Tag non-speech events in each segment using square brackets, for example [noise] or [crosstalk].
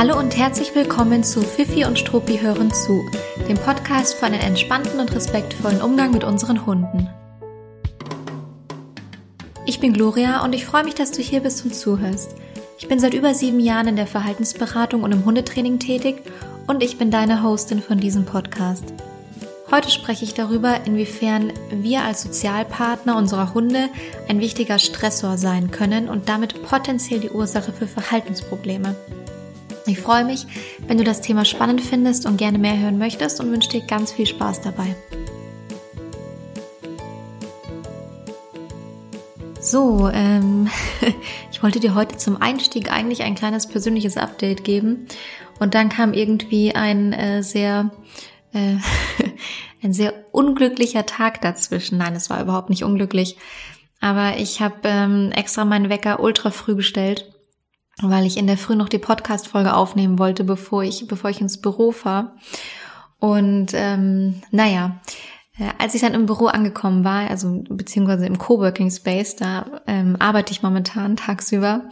Hallo und herzlich willkommen zu Fifi und Struppi hören zu, dem Podcast für einen entspannten und respektvollen Umgang mit unseren Hunden. Ich bin Gloria und ich freue mich, dass du hier bist und zuhörst. Ich bin seit über sieben Jahren in der Verhaltensberatung und im Hundetraining tätig und ich bin deine Hostin von diesem Podcast. Heute spreche ich darüber, inwiefern wir als Sozialpartner unserer Hunde ein wichtiger Stressor sein können und damit potenziell die Ursache für Verhaltensprobleme. Ich freue mich, wenn du das Thema spannend findest und gerne mehr hören möchtest und wünsche dir ganz viel Spaß dabei. So, ähm, [laughs] ich wollte dir heute zum Einstieg eigentlich ein kleines persönliches Update geben und dann kam irgendwie ein äh, sehr äh, [laughs] ein sehr unglücklicher Tag dazwischen. Nein, es war überhaupt nicht unglücklich, aber ich habe ähm, extra meinen Wecker ultra früh gestellt weil ich in der Früh noch die Podcast-Folge aufnehmen wollte, bevor ich, bevor ich ins Büro fahre. Und ähm, naja, äh, als ich dann im Büro angekommen war, also beziehungsweise im Coworking Space, da ähm, arbeite ich momentan tagsüber.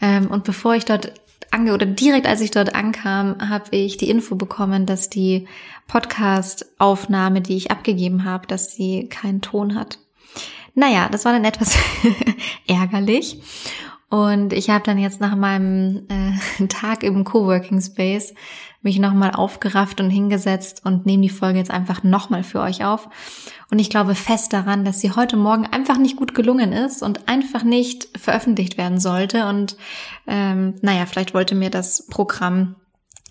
Ähm, und bevor ich dort ange oder direkt als ich dort ankam, habe ich die Info bekommen, dass die Podcast-Aufnahme, die ich abgegeben habe, dass sie keinen Ton hat. Naja, das war dann etwas [laughs] ärgerlich. Und ich habe dann jetzt nach meinem äh, [laughs] Tag im Coworking Space mich nochmal aufgerafft und hingesetzt und nehme die Folge jetzt einfach nochmal für euch auf. Und ich glaube fest daran, dass sie heute Morgen einfach nicht gut gelungen ist und einfach nicht veröffentlicht werden sollte. Und ähm, naja, vielleicht wollte mir das Programm,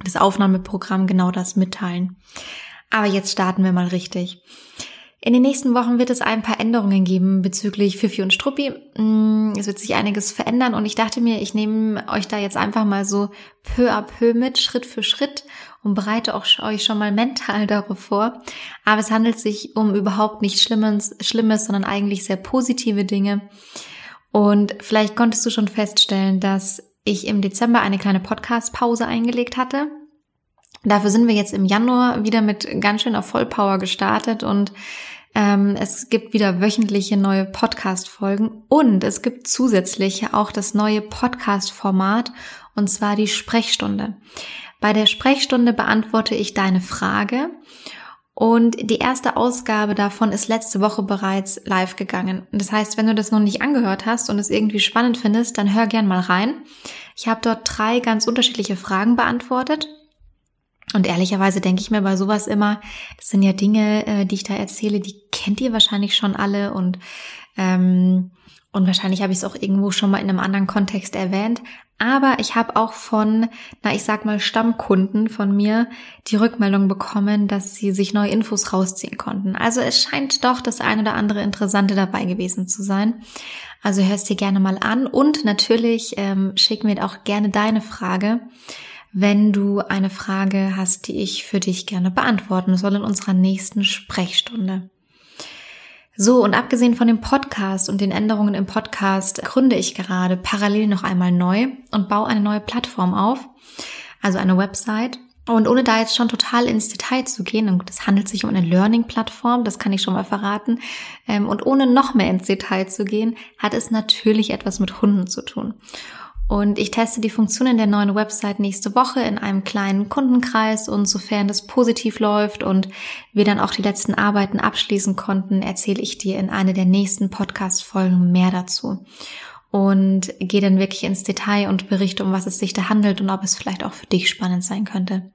das Aufnahmeprogramm genau das mitteilen. Aber jetzt starten wir mal richtig. In den nächsten Wochen wird es ein paar Änderungen geben bezüglich Fifi und Struppi. Mm, es wird sich einiges verändern und ich dachte mir, ich nehme euch da jetzt einfach mal so peu à peu mit, Schritt für Schritt und bereite auch euch schon mal mental [laughs] darauf vor. Aber es handelt sich um überhaupt nichts Schlimmes, Schlimmes, sondern eigentlich sehr positive Dinge. Und vielleicht konntest du schon feststellen, dass ich im Dezember eine kleine Podcast-Pause eingelegt hatte. Dafür sind wir jetzt im Januar wieder mit ganz schön auf Vollpower gestartet und ähm, es gibt wieder wöchentliche neue Podcast-Folgen und es gibt zusätzlich auch das neue Podcast-Format und zwar die Sprechstunde. Bei der Sprechstunde beantworte ich deine Frage und die erste Ausgabe davon ist letzte Woche bereits live gegangen. Das heißt, wenn du das noch nicht angehört hast und es irgendwie spannend findest, dann hör gern mal rein. Ich habe dort drei ganz unterschiedliche Fragen beantwortet und ehrlicherweise denke ich mir bei sowas immer, das sind ja Dinge, äh, die ich da erzähle, die kennt ihr wahrscheinlich schon alle und ähm, und wahrscheinlich habe ich es auch irgendwo schon mal in einem anderen Kontext erwähnt. Aber ich habe auch von, na ich sag mal, Stammkunden von mir die Rückmeldung bekommen, dass sie sich neue Infos rausziehen konnten. Also es scheint doch das ein oder andere Interessante dabei gewesen zu sein. Also hörst dir gerne mal an und natürlich ähm, schick mir auch gerne deine Frage wenn du eine Frage hast, die ich für dich gerne beantworten soll in unserer nächsten Sprechstunde. So, und abgesehen von dem Podcast und den Änderungen im Podcast gründe ich gerade parallel noch einmal neu und baue eine neue Plattform auf, also eine Website. Und ohne da jetzt schon total ins Detail zu gehen, und es handelt sich um eine Learning-Plattform, das kann ich schon mal verraten, ähm, und ohne noch mehr ins Detail zu gehen, hat es natürlich etwas mit Hunden zu tun. Und ich teste die Funktionen der neuen Website nächste Woche in einem kleinen Kundenkreis und sofern das positiv läuft und wir dann auch die letzten Arbeiten abschließen konnten, erzähle ich dir in einer der nächsten Podcast-Folgen mehr dazu. Und gehe dann wirklich ins Detail und berichte, um was es sich da handelt und ob es vielleicht auch für dich spannend sein könnte.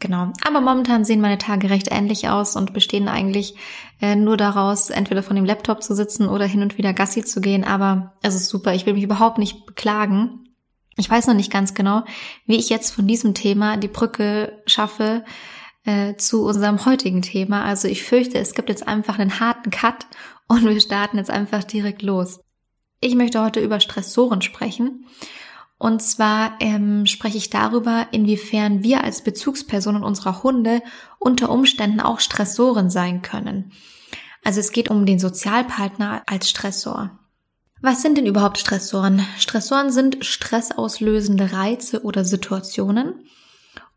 Genau. Aber momentan sehen meine Tage recht ähnlich aus und bestehen eigentlich äh, nur daraus, entweder von dem Laptop zu sitzen oder hin und wieder Gassi zu gehen. Aber es ist super. Ich will mich überhaupt nicht beklagen. Ich weiß noch nicht ganz genau, wie ich jetzt von diesem Thema die Brücke schaffe äh, zu unserem heutigen Thema. Also ich fürchte, es gibt jetzt einfach einen harten Cut und wir starten jetzt einfach direkt los. Ich möchte heute über Stressoren sprechen und zwar ähm, spreche ich darüber, inwiefern wir als Bezugspersonen unserer Hunde unter Umständen auch Stressoren sein können. Also es geht um den Sozialpartner als Stressor. Was sind denn überhaupt Stressoren? Stressoren sind stressauslösende Reize oder Situationen.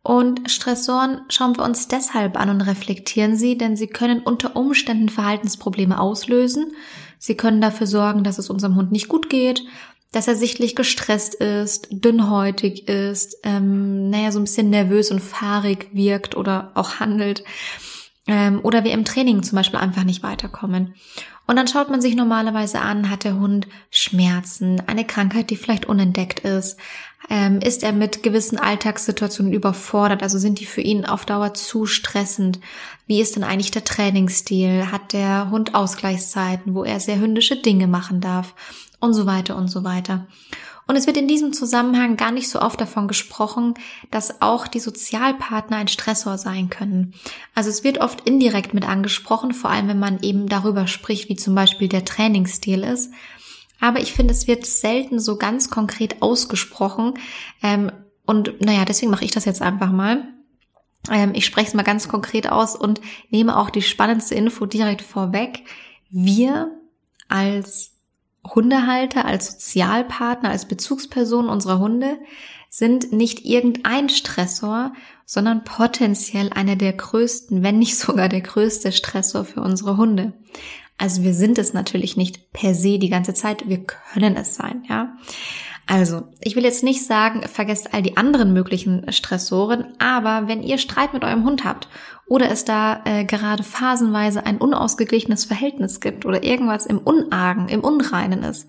Und Stressoren schauen wir uns deshalb an und reflektieren sie, denn sie können unter Umständen Verhaltensprobleme auslösen. Sie können dafür sorgen, dass es unserem Hund nicht gut geht, dass er sichtlich gestresst ist, dünnhäutig ist, ähm, naja, so ein bisschen nervös und fahrig wirkt oder auch handelt. Ähm, oder wir im Training zum Beispiel einfach nicht weiterkommen. Und dann schaut man sich normalerweise an, hat der Hund Schmerzen, eine Krankheit, die vielleicht unentdeckt ist, ähm, ist er mit gewissen Alltagssituationen überfordert, also sind die für ihn auf Dauer zu stressend. Wie ist denn eigentlich der Trainingsstil? Hat der Hund Ausgleichszeiten, wo er sehr hündische Dinge machen darf? Und so weiter und so weiter. Und es wird in diesem Zusammenhang gar nicht so oft davon gesprochen, dass auch die Sozialpartner ein Stressor sein können. Also es wird oft indirekt mit angesprochen, vor allem wenn man eben darüber spricht, wie zum Beispiel der Trainingsstil ist. Aber ich finde, es wird selten so ganz konkret ausgesprochen. Ähm, und naja, deswegen mache ich das jetzt einfach mal. Ähm, ich spreche es mal ganz konkret aus und nehme auch die spannendste Info direkt vorweg. Wir als Hundehalter, als Sozialpartner, als Bezugsperson unserer Hunde sind nicht irgendein Stressor, sondern potenziell einer der größten, wenn nicht sogar der größte Stressor für unsere Hunde. Also wir sind es natürlich nicht per se die ganze Zeit, wir können es sein, ja. Also, ich will jetzt nicht sagen, vergesst all die anderen möglichen Stressoren, aber wenn ihr Streit mit eurem Hund habt oder es da äh, gerade phasenweise ein unausgeglichenes Verhältnis gibt oder irgendwas im Unargen, im Unreinen ist,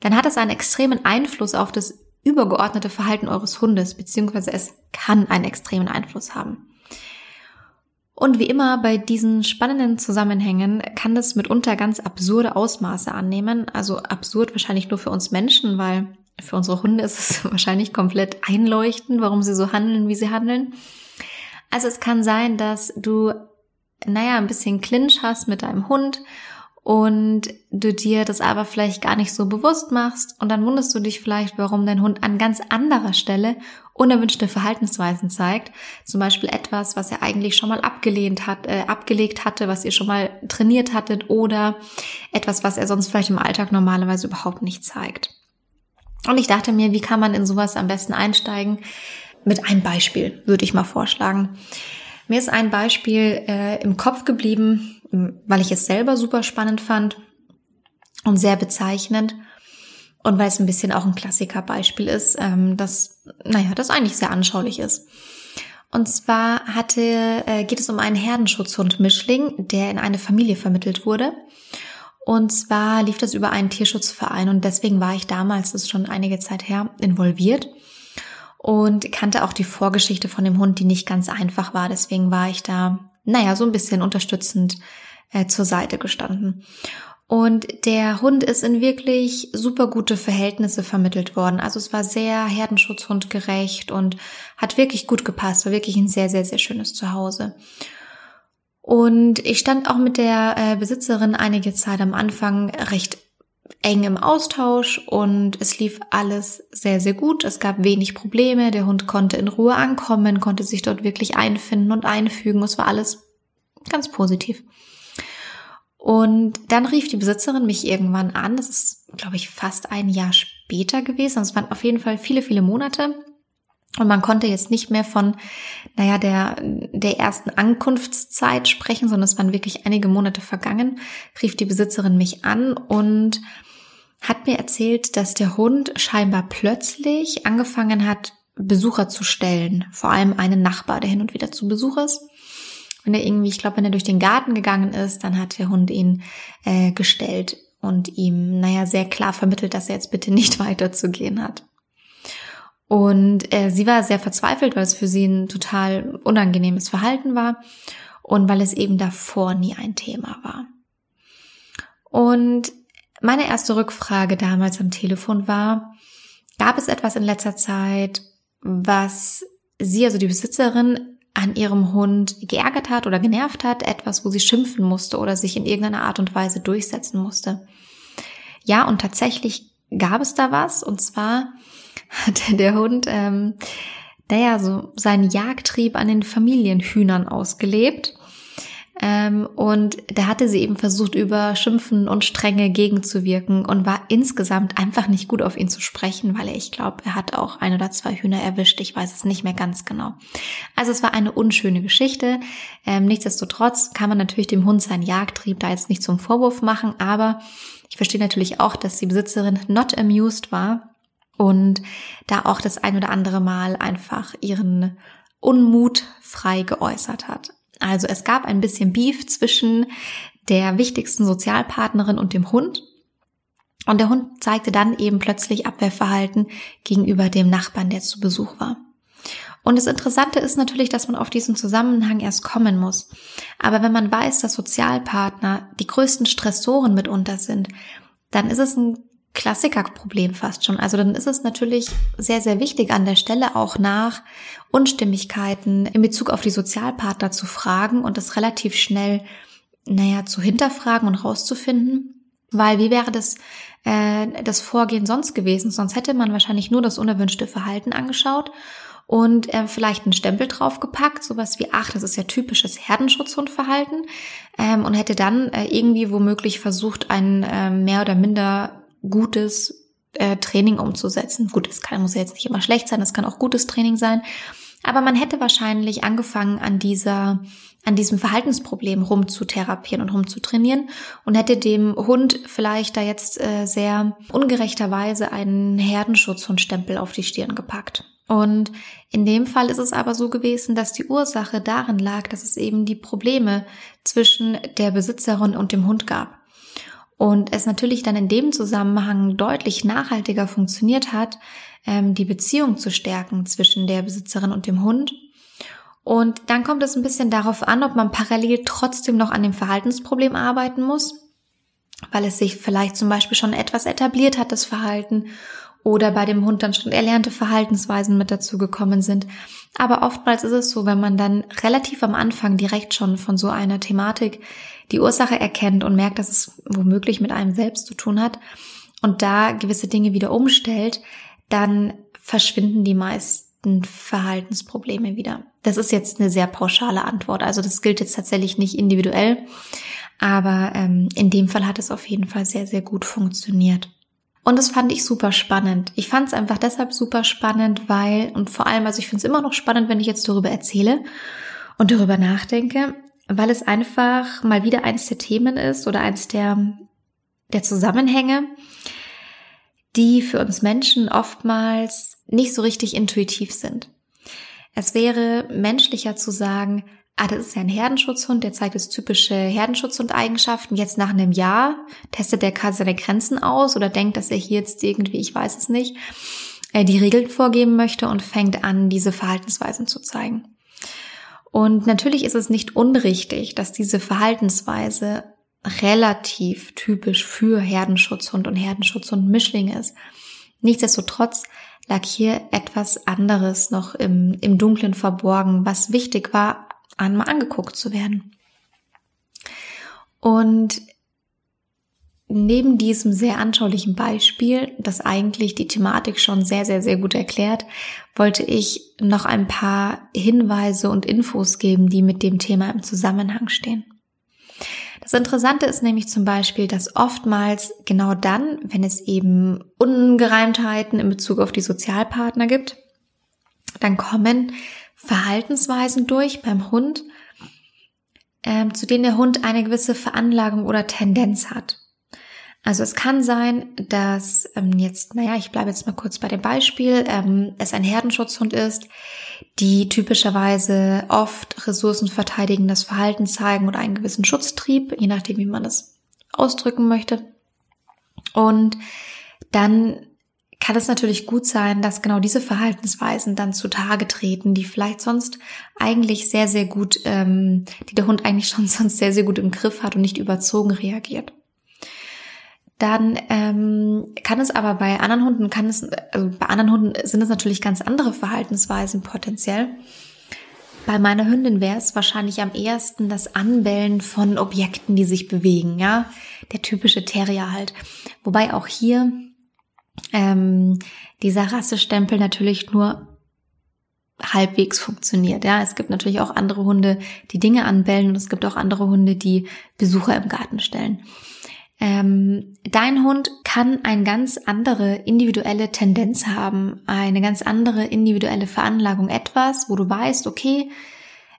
dann hat es einen extremen Einfluss auf das übergeordnete Verhalten eures Hundes, beziehungsweise es kann einen extremen Einfluss haben. Und wie immer bei diesen spannenden Zusammenhängen kann das mitunter ganz absurde Ausmaße annehmen. Also absurd wahrscheinlich nur für uns Menschen, weil für unsere Hunde ist es [laughs] wahrscheinlich komplett einleuchtend, warum sie so handeln, wie sie handeln. Also es kann sein, dass du, naja, ein bisschen Clinch hast mit deinem Hund und du dir das aber vielleicht gar nicht so bewusst machst und dann wunderst du dich vielleicht, warum dein Hund an ganz anderer Stelle unerwünschte Verhaltensweisen zeigt. Zum Beispiel etwas, was er eigentlich schon mal abgelehnt hat, äh, abgelegt hatte, was ihr schon mal trainiert hattet oder etwas, was er sonst vielleicht im Alltag normalerweise überhaupt nicht zeigt. Und ich dachte mir, wie kann man in sowas am besten einsteigen? Mit einem Beispiel würde ich mal vorschlagen. Mir ist ein Beispiel äh, im Kopf geblieben, weil ich es selber super spannend fand und sehr bezeichnend. Und weil es ein bisschen auch ein Klassikerbeispiel ist, ähm, das, naja, das eigentlich sehr anschaulich ist. Und zwar hatte, äh, geht es um einen Herdenschutzhund Mischling, der in eine Familie vermittelt wurde. Und zwar lief das über einen Tierschutzverein und deswegen war ich damals, das ist schon einige Zeit her, involviert und kannte auch die Vorgeschichte von dem Hund, die nicht ganz einfach war. Deswegen war ich da, naja, so ein bisschen unterstützend äh, zur Seite gestanden. Und der Hund ist in wirklich super gute Verhältnisse vermittelt worden. Also es war sehr Herdenschutzhund gerecht und hat wirklich gut gepasst, war wirklich ein sehr, sehr, sehr schönes Zuhause. Und ich stand auch mit der äh, Besitzerin einige Zeit am Anfang recht eng im Austausch und es lief alles sehr, sehr gut. Es gab wenig Probleme. Der Hund konnte in Ruhe ankommen, konnte sich dort wirklich einfinden und einfügen. Es war alles ganz positiv. Und dann rief die Besitzerin mich irgendwann an. Das ist, glaube ich, fast ein Jahr später gewesen. Es waren auf jeden Fall viele, viele Monate. Und man konnte jetzt nicht mehr von, naja, der, der ersten Ankunftszeit sprechen, sondern es waren wirklich einige Monate vergangen, rief die Besitzerin mich an und hat mir erzählt, dass der Hund scheinbar plötzlich angefangen hat, Besucher zu stellen. Vor allem einen Nachbar, der hin und wieder zu Besuch ist. Wenn er irgendwie, ich glaube, wenn er durch den Garten gegangen ist, dann hat der Hund ihn äh, gestellt und ihm, naja, sehr klar vermittelt, dass er jetzt bitte nicht [laughs] weiterzugehen hat. Und äh, sie war sehr verzweifelt, weil es für sie ein total unangenehmes Verhalten war und weil es eben davor nie ein Thema war. Und meine erste Rückfrage damals am Telefon war, gab es etwas in letzter Zeit, was sie, also die Besitzerin, an ihrem Hund geärgert hat oder genervt hat, etwas, wo sie schimpfen musste oder sich in irgendeiner Art und Weise durchsetzen musste. Ja, und tatsächlich gab es da was, und zwar [laughs] hatte der Hund, ähm, naja, so seinen Jagdtrieb an den Familienhühnern ausgelebt. Ähm, und da hatte sie eben versucht, über Schimpfen und Strenge gegenzuwirken und war insgesamt einfach nicht gut auf ihn zu sprechen, weil er, ich glaube, er hat auch ein oder zwei Hühner erwischt. Ich weiß es nicht mehr ganz genau. Also es war eine unschöne Geschichte. Ähm, nichtsdestotrotz kann man natürlich dem Hund seinen Jagdtrieb da jetzt nicht zum Vorwurf machen, aber ich verstehe natürlich auch, dass die Besitzerin not amused war und da auch das ein oder andere Mal einfach ihren Unmut frei geäußert hat. Also es gab ein bisschen Beef zwischen der wichtigsten Sozialpartnerin und dem Hund. Und der Hund zeigte dann eben plötzlich Abwehrverhalten gegenüber dem Nachbarn, der zu Besuch war. Und das Interessante ist natürlich, dass man auf diesen Zusammenhang erst kommen muss. Aber wenn man weiß, dass Sozialpartner die größten Stressoren mitunter sind, dann ist es ein Klassikerproblem fast schon. Also dann ist es natürlich sehr, sehr wichtig an der Stelle auch nach Unstimmigkeiten in Bezug auf die Sozialpartner zu fragen und das relativ schnell, naja, zu hinterfragen und rauszufinden. Weil wie wäre das, äh, das Vorgehen sonst gewesen? Sonst hätte man wahrscheinlich nur das unerwünschte Verhalten angeschaut und äh, vielleicht einen Stempel draufgepackt, sowas wie, ach, das ist ja typisches Herdenschutzhundverhalten ähm, und hätte dann äh, irgendwie womöglich versucht, ein äh, mehr oder minder gutes äh, Training umzusetzen. Gut, es kann, muss ja jetzt nicht immer schlecht sein, es kann auch gutes Training sein. Aber man hätte wahrscheinlich angefangen, an dieser, an diesem Verhaltensproblem rumzutherapieren und rumzutrainieren und hätte dem Hund vielleicht da jetzt äh, sehr ungerechterweise einen Herdenschutzhundstempel auf die Stirn gepackt. Und in dem Fall ist es aber so gewesen, dass die Ursache darin lag, dass es eben die Probleme zwischen der Besitzerin und dem Hund gab. Und es natürlich dann in dem Zusammenhang deutlich nachhaltiger funktioniert hat, ähm, die Beziehung zu stärken zwischen der Besitzerin und dem Hund. Und dann kommt es ein bisschen darauf an, ob man parallel trotzdem noch an dem Verhaltensproblem arbeiten muss, weil es sich vielleicht zum Beispiel schon etwas etabliert hat, das Verhalten, oder bei dem Hund dann schon erlernte Verhaltensweisen mit dazu gekommen sind. Aber oftmals ist es so, wenn man dann relativ am Anfang direkt schon von so einer Thematik die Ursache erkennt und merkt, dass es womöglich mit einem selbst zu tun hat und da gewisse Dinge wieder umstellt, dann verschwinden die meisten Verhaltensprobleme wieder. Das ist jetzt eine sehr pauschale Antwort. Also das gilt jetzt tatsächlich nicht individuell, aber ähm, in dem Fall hat es auf jeden Fall sehr, sehr gut funktioniert. Und das fand ich super spannend. Ich fand es einfach deshalb super spannend, weil, und vor allem, also ich finde es immer noch spannend, wenn ich jetzt darüber erzähle und darüber nachdenke, weil es einfach mal wieder eins der Themen ist oder eins der, der Zusammenhänge, die für uns Menschen oftmals nicht so richtig intuitiv sind. Es wäre menschlicher zu sagen, ah, das ist ja ein Herdenschutzhund, der zeigt jetzt typische Herdenschutzhund-Eigenschaften. Jetzt nach einem Jahr testet der gerade seine Grenzen aus oder denkt, dass er hier jetzt irgendwie, ich weiß es nicht, äh, die Regeln vorgeben möchte und fängt an, diese Verhaltensweisen zu zeigen. Und natürlich ist es nicht unrichtig, dass diese Verhaltensweise relativ typisch für Herdenschutzhund und Herdenschutzhund-Mischling ist. Nichtsdestotrotz lag hier etwas anderes noch im, im Dunklen verborgen, was wichtig war, einmal angeguckt zu werden. Und neben diesem sehr anschaulichen Beispiel, das eigentlich die Thematik schon sehr, sehr, sehr gut erklärt, wollte ich noch ein paar Hinweise und Infos geben, die mit dem Thema im Zusammenhang stehen. Das Interessante ist nämlich zum Beispiel, dass oftmals genau dann, wenn es eben Ungereimtheiten in Bezug auf die Sozialpartner gibt, dann kommen Verhaltensweisen durch beim Hund, ähm, zu denen der Hund eine gewisse Veranlagung oder Tendenz hat. Also es kann sein, dass ähm, jetzt, naja, ich bleibe jetzt mal kurz bei dem Beispiel, ähm, es ein Herdenschutzhund ist, die typischerweise oft ressourcenverteidigendes Verhalten zeigen oder einen gewissen Schutztrieb, je nachdem, wie man das ausdrücken möchte. Und dann kann es natürlich gut sein, dass genau diese Verhaltensweisen dann zutage treten, die vielleicht sonst eigentlich sehr, sehr gut, ähm, die der Hund eigentlich schon [laughs] sonst sehr, sehr gut im Griff hat und nicht überzogen reagiert. Dann ähm, kann es aber bei anderen Hunden, kann es, also bei anderen Hunden sind es natürlich ganz andere Verhaltensweisen potenziell. Bei meiner Hündin wäre es wahrscheinlich am ehesten das Anbellen von Objekten, die sich bewegen, ja. Der typische Terrier halt. Wobei auch hier ähm, dieser Rassestempel natürlich nur halbwegs funktioniert. Ja, es gibt natürlich auch andere Hunde, die Dinge anbellen und es gibt auch andere Hunde, die Besucher im Garten stellen. Ähm, dein Hund kann eine ganz andere individuelle Tendenz haben, eine ganz andere individuelle Veranlagung, etwas, wo du weißt, okay,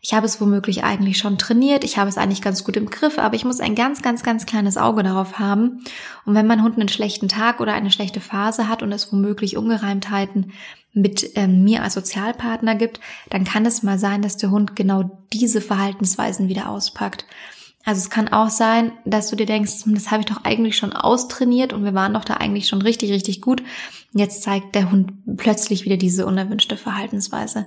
ich habe es womöglich eigentlich schon trainiert, ich habe es eigentlich ganz gut im Griff, aber ich muss ein ganz, ganz, ganz kleines Auge darauf haben. Und wenn mein Hund einen schlechten Tag oder eine schlechte Phase hat und es womöglich Ungereimtheiten mit ähm, mir als Sozialpartner gibt, dann kann es mal sein, dass der Hund genau diese Verhaltensweisen wieder auspackt. Also es kann auch sein, dass du dir denkst, hm, das habe ich doch eigentlich schon austrainiert und wir waren doch da eigentlich schon richtig, richtig gut. Jetzt zeigt der Hund plötzlich wieder diese unerwünschte Verhaltensweise.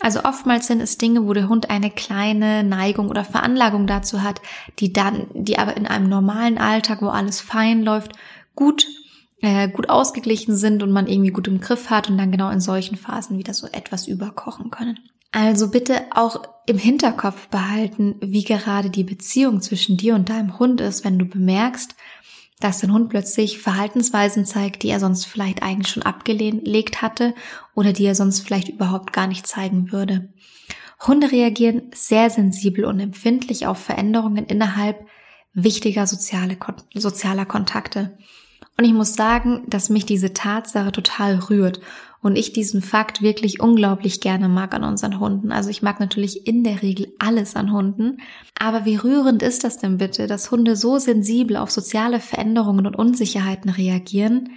Also oftmals sind es Dinge, wo der Hund eine kleine Neigung oder Veranlagung dazu hat, die dann, die aber in einem normalen Alltag, wo alles fein läuft, gut äh, gut ausgeglichen sind und man irgendwie gut im Griff hat und dann genau in solchen Phasen wieder so etwas überkochen können. Also bitte auch im Hinterkopf behalten, wie gerade die Beziehung zwischen dir und deinem Hund ist, wenn du bemerkst, dass dein Hund plötzlich Verhaltensweisen zeigt, die er sonst vielleicht eigentlich schon abgelegt hatte oder die er sonst vielleicht überhaupt gar nicht zeigen würde. Hunde reagieren sehr sensibel und empfindlich auf Veränderungen innerhalb wichtiger soziale, sozialer Kontakte. Und ich muss sagen, dass mich diese Tatsache total rührt und ich diesen Fakt wirklich unglaublich gerne mag an unseren Hunden. Also ich mag natürlich in der Regel alles an Hunden. Aber wie rührend ist das denn bitte, dass Hunde so sensibel auf soziale Veränderungen und Unsicherheiten reagieren,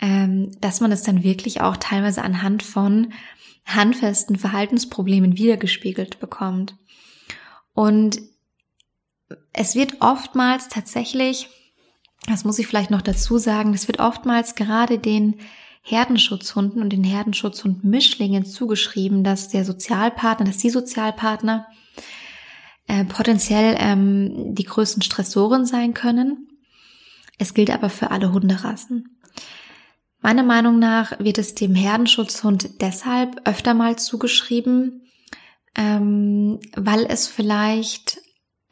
ähm, dass man es dann wirklich auch teilweise anhand von handfesten Verhaltensproblemen wiedergespiegelt bekommt. Und es wird oftmals tatsächlich, das muss ich vielleicht noch dazu sagen, es wird oftmals gerade den Herdenschutzhunden und den Herdenschutzhund-Mischlingen zugeschrieben, dass der Sozialpartner, dass die Sozialpartner äh, potenziell ähm, die größten Stressoren sein können. Es gilt aber für alle Hunderassen. Meiner Meinung nach wird es dem Herdenschutzhund deshalb öfter mal zugeschrieben, ähm, weil es vielleicht,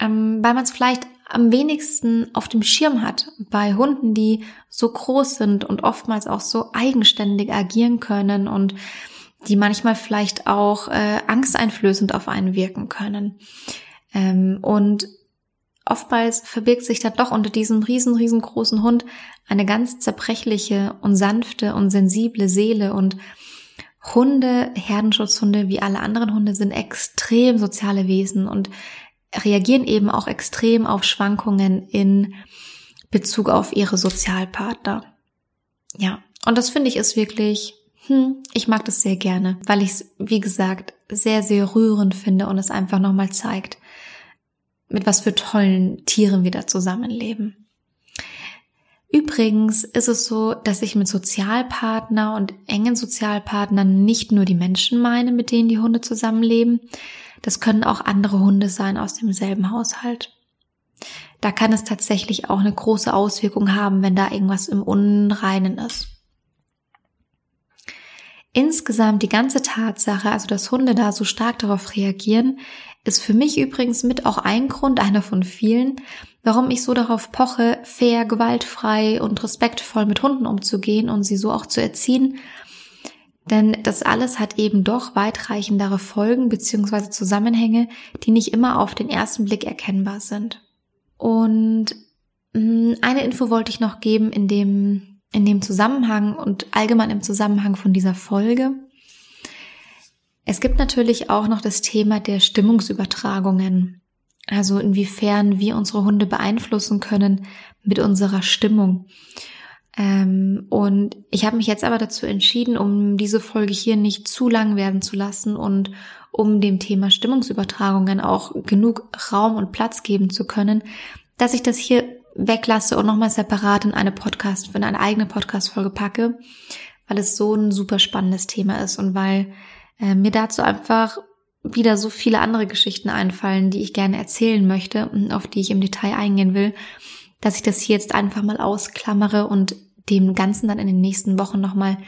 ähm, weil man es vielleicht am wenigsten auf dem Schirm hat bei Hunden, die so groß sind und oftmals auch so eigenständig agieren können und die manchmal vielleicht auch äh, angsteinflößend auf einen wirken können. Ähm, und oftmals verbirgt sich da doch unter diesem riesen, riesengroßen Hund eine ganz zerbrechliche und sanfte und sensible Seele und Hunde, Herdenschutzhunde wie alle anderen Hunde sind extrem soziale Wesen und reagieren eben auch extrem auf Schwankungen in Bezug auf ihre Sozialpartner. Ja, und das finde ich ist wirklich, hm, ich mag das sehr gerne, weil ich es, wie gesagt, sehr, sehr rührend finde und es einfach nochmal zeigt, mit was für tollen Tieren wir da zusammenleben. Übrigens ist es so, dass ich mit Sozialpartner und engen Sozialpartnern nicht nur die Menschen meine, mit denen die Hunde zusammenleben, das können auch andere Hunde sein aus demselben Haushalt. Da kann es tatsächlich auch eine große Auswirkung haben, wenn da irgendwas im Unreinen ist. Insgesamt die ganze Tatsache, also dass Hunde da so stark darauf reagieren, ist für mich übrigens mit auch ein Grund, einer von vielen, warum ich so darauf poche, fair, gewaltfrei und respektvoll mit Hunden umzugehen und sie so auch zu erziehen, denn das alles hat eben doch weitreichendere Folgen bzw. Zusammenhänge, die nicht immer auf den ersten Blick erkennbar sind. Und mm, eine Info wollte ich noch geben in dem, in dem Zusammenhang und allgemein im Zusammenhang von dieser Folge. Es gibt natürlich auch noch das Thema der Stimmungsübertragungen. Also inwiefern wir unsere Hunde beeinflussen können mit unserer Stimmung. Ähm, und ich habe mich jetzt aber dazu entschieden, um diese Folge hier nicht zu lang werden zu lassen und um dem Thema Stimmungsübertragungen auch genug Raum und Platz geben zu können, dass ich das hier weglasse und nochmal separat in eine Podcast, in eine eigene Podcast-Folge packe, weil es so ein super spannendes Thema ist und weil äh, mir dazu einfach wieder so viele andere Geschichten einfallen, die ich gerne erzählen möchte und auf die ich im Detail eingehen will dass ich das hier jetzt einfach mal ausklammere und dem Ganzen dann in den nächsten Wochen nochmal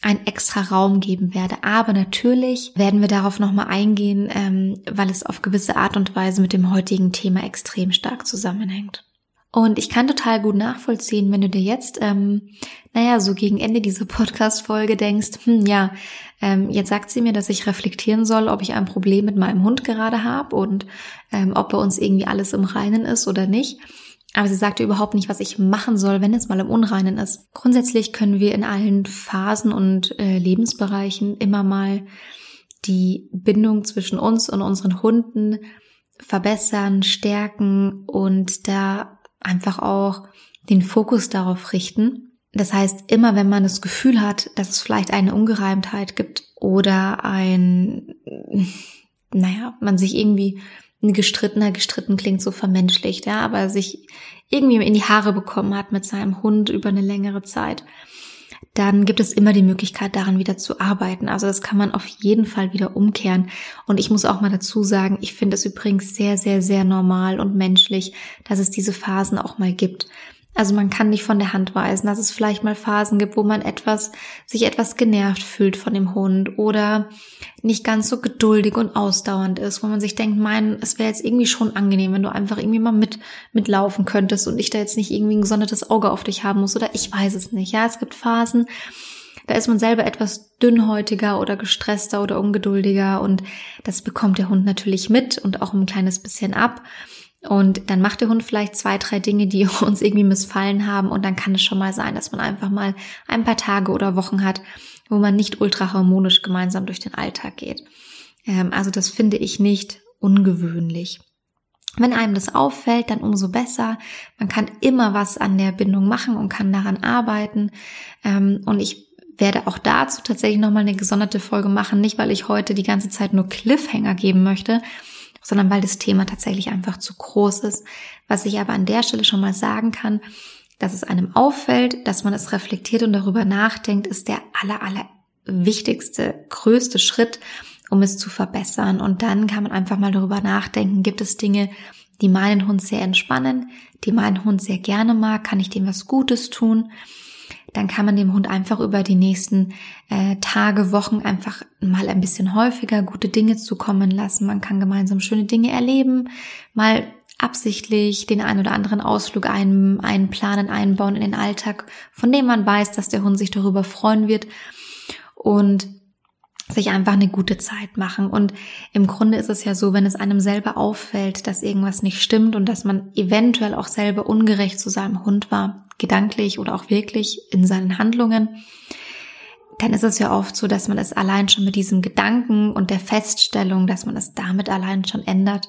einen extra Raum geben werde. Aber natürlich werden wir darauf nochmal eingehen, ähm, weil es auf gewisse Art und Weise mit dem heutigen Thema extrem stark zusammenhängt. Und ich kann total gut nachvollziehen, wenn du dir jetzt, ähm, naja, so gegen Ende dieser Podcast-Folge denkst, hm, ja, ähm, jetzt sagt sie mir, dass ich reflektieren soll, ob ich ein Problem mit meinem Hund gerade habe und ähm, ob bei uns irgendwie alles im Reinen ist oder nicht. Aber sie sagte überhaupt nicht, was ich machen soll, wenn es mal im Unreinen ist. Grundsätzlich können wir in allen Phasen und äh, Lebensbereichen immer mal die Bindung zwischen uns und unseren Hunden verbessern, stärken und da einfach auch den Fokus darauf richten. Das heißt, immer wenn man das Gefühl hat, dass es vielleicht eine Ungereimtheit gibt oder ein, naja, man sich irgendwie ein gestrittener, gestritten klingt so vermenschlicht, ja, aber sich irgendwie in die Haare bekommen hat mit seinem Hund über eine längere Zeit, dann gibt es immer die Möglichkeit, daran wieder zu arbeiten. Also das kann man auf jeden Fall wieder umkehren. Und ich muss auch mal dazu sagen, ich finde es übrigens sehr, sehr, sehr normal und menschlich, dass es diese Phasen auch mal gibt. Also man kann nicht von der Hand weisen, dass es vielleicht mal Phasen gibt, wo man etwas, sich etwas genervt fühlt von dem Hund oder nicht ganz so geduldig und ausdauernd ist, wo man sich denkt, mein, es wäre jetzt irgendwie schon angenehm, wenn du einfach irgendwie mal mit, mitlaufen könntest und ich da jetzt nicht irgendwie ein gesondertes Auge auf dich haben muss oder ich weiß es nicht. Ja, es gibt Phasen, da ist man selber etwas dünnhäutiger oder gestresster oder ungeduldiger und das bekommt der Hund natürlich mit und auch ein kleines bisschen ab. Und dann macht der Hund vielleicht zwei, drei Dinge, die [laughs] uns irgendwie missfallen haben. Und dann kann es schon mal sein, dass man einfach mal ein paar Tage oder Wochen hat, wo man nicht ultra harmonisch gemeinsam durch den Alltag geht. Ähm, also das finde ich nicht ungewöhnlich. Wenn einem das auffällt, dann umso besser. Man kann immer was an der Bindung machen und kann daran arbeiten. Ähm, und ich werde auch dazu tatsächlich nochmal eine gesonderte Folge machen. Nicht, weil ich heute die ganze Zeit nur Cliffhanger geben möchte, sondern weil das Thema tatsächlich einfach zu groß ist. Was ich aber an der Stelle schon mal sagen kann, dass es einem auffällt, dass man es reflektiert und darüber nachdenkt, ist der aller, aller wichtigste, größte Schritt, um es zu verbessern. Und dann kann man einfach mal darüber nachdenken, gibt es Dinge, die meinen Hund sehr entspannen, die meinen Hund sehr gerne mag, kann ich dem was Gutes tun? Dann kann man dem Hund einfach über die nächsten äh, Tage, Wochen einfach mal ein bisschen häufiger gute Dinge zukommen lassen. Man kann gemeinsam schöne Dinge erleben, mal absichtlich den ein oder anderen Ausflug ein, einplanen, einbauen in den Alltag, von dem man weiß, dass der Hund sich darüber freuen wird und sich einfach eine gute Zeit machen. Und im Grunde ist es ja so, wenn es einem selber auffällt, dass irgendwas nicht stimmt und dass man eventuell auch selber ungerecht zu seinem Hund war, gedanklich oder auch wirklich in seinen Handlungen, dann ist es ja oft so, dass man es allein schon mit diesem Gedanken und der Feststellung, dass man es damit allein schon ändert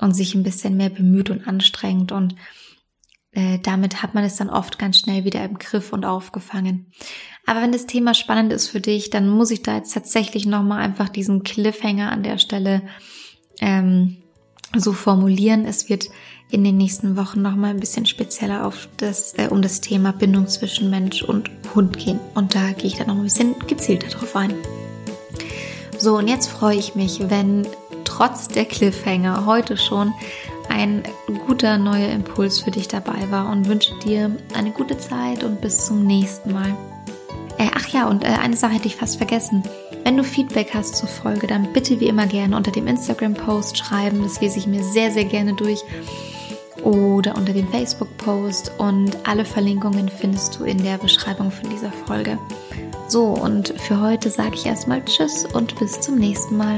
und sich ein bisschen mehr bemüht und anstrengt und äh, damit hat man es dann oft ganz schnell wieder im Griff und aufgefangen. Aber wenn das Thema spannend ist für dich, dann muss ich da jetzt tatsächlich nochmal einfach diesen Cliffhanger an der Stelle ähm, so formulieren. Es wird in den nächsten Wochen noch mal ein bisschen spezieller auf das, äh, um das Thema Bindung zwischen Mensch und Hund gehen. Und da gehe ich dann noch ein bisschen gezielter drauf ein. So, und jetzt freue ich mich, wenn trotz der Cliffhanger heute schon ein guter neuer Impuls für dich dabei war und wünsche dir eine gute Zeit und bis zum nächsten Mal. Äh, ach ja, und äh, eine Sache hätte ich fast vergessen. Wenn du Feedback hast zur Folge, dann bitte wie immer gerne unter dem Instagram-Post schreiben. Das lese ich mir sehr, sehr gerne durch oder unter dem Facebook-Post und alle Verlinkungen findest du in der Beschreibung von dieser Folge. So, und für heute sage ich erstmal Tschüss und bis zum nächsten Mal.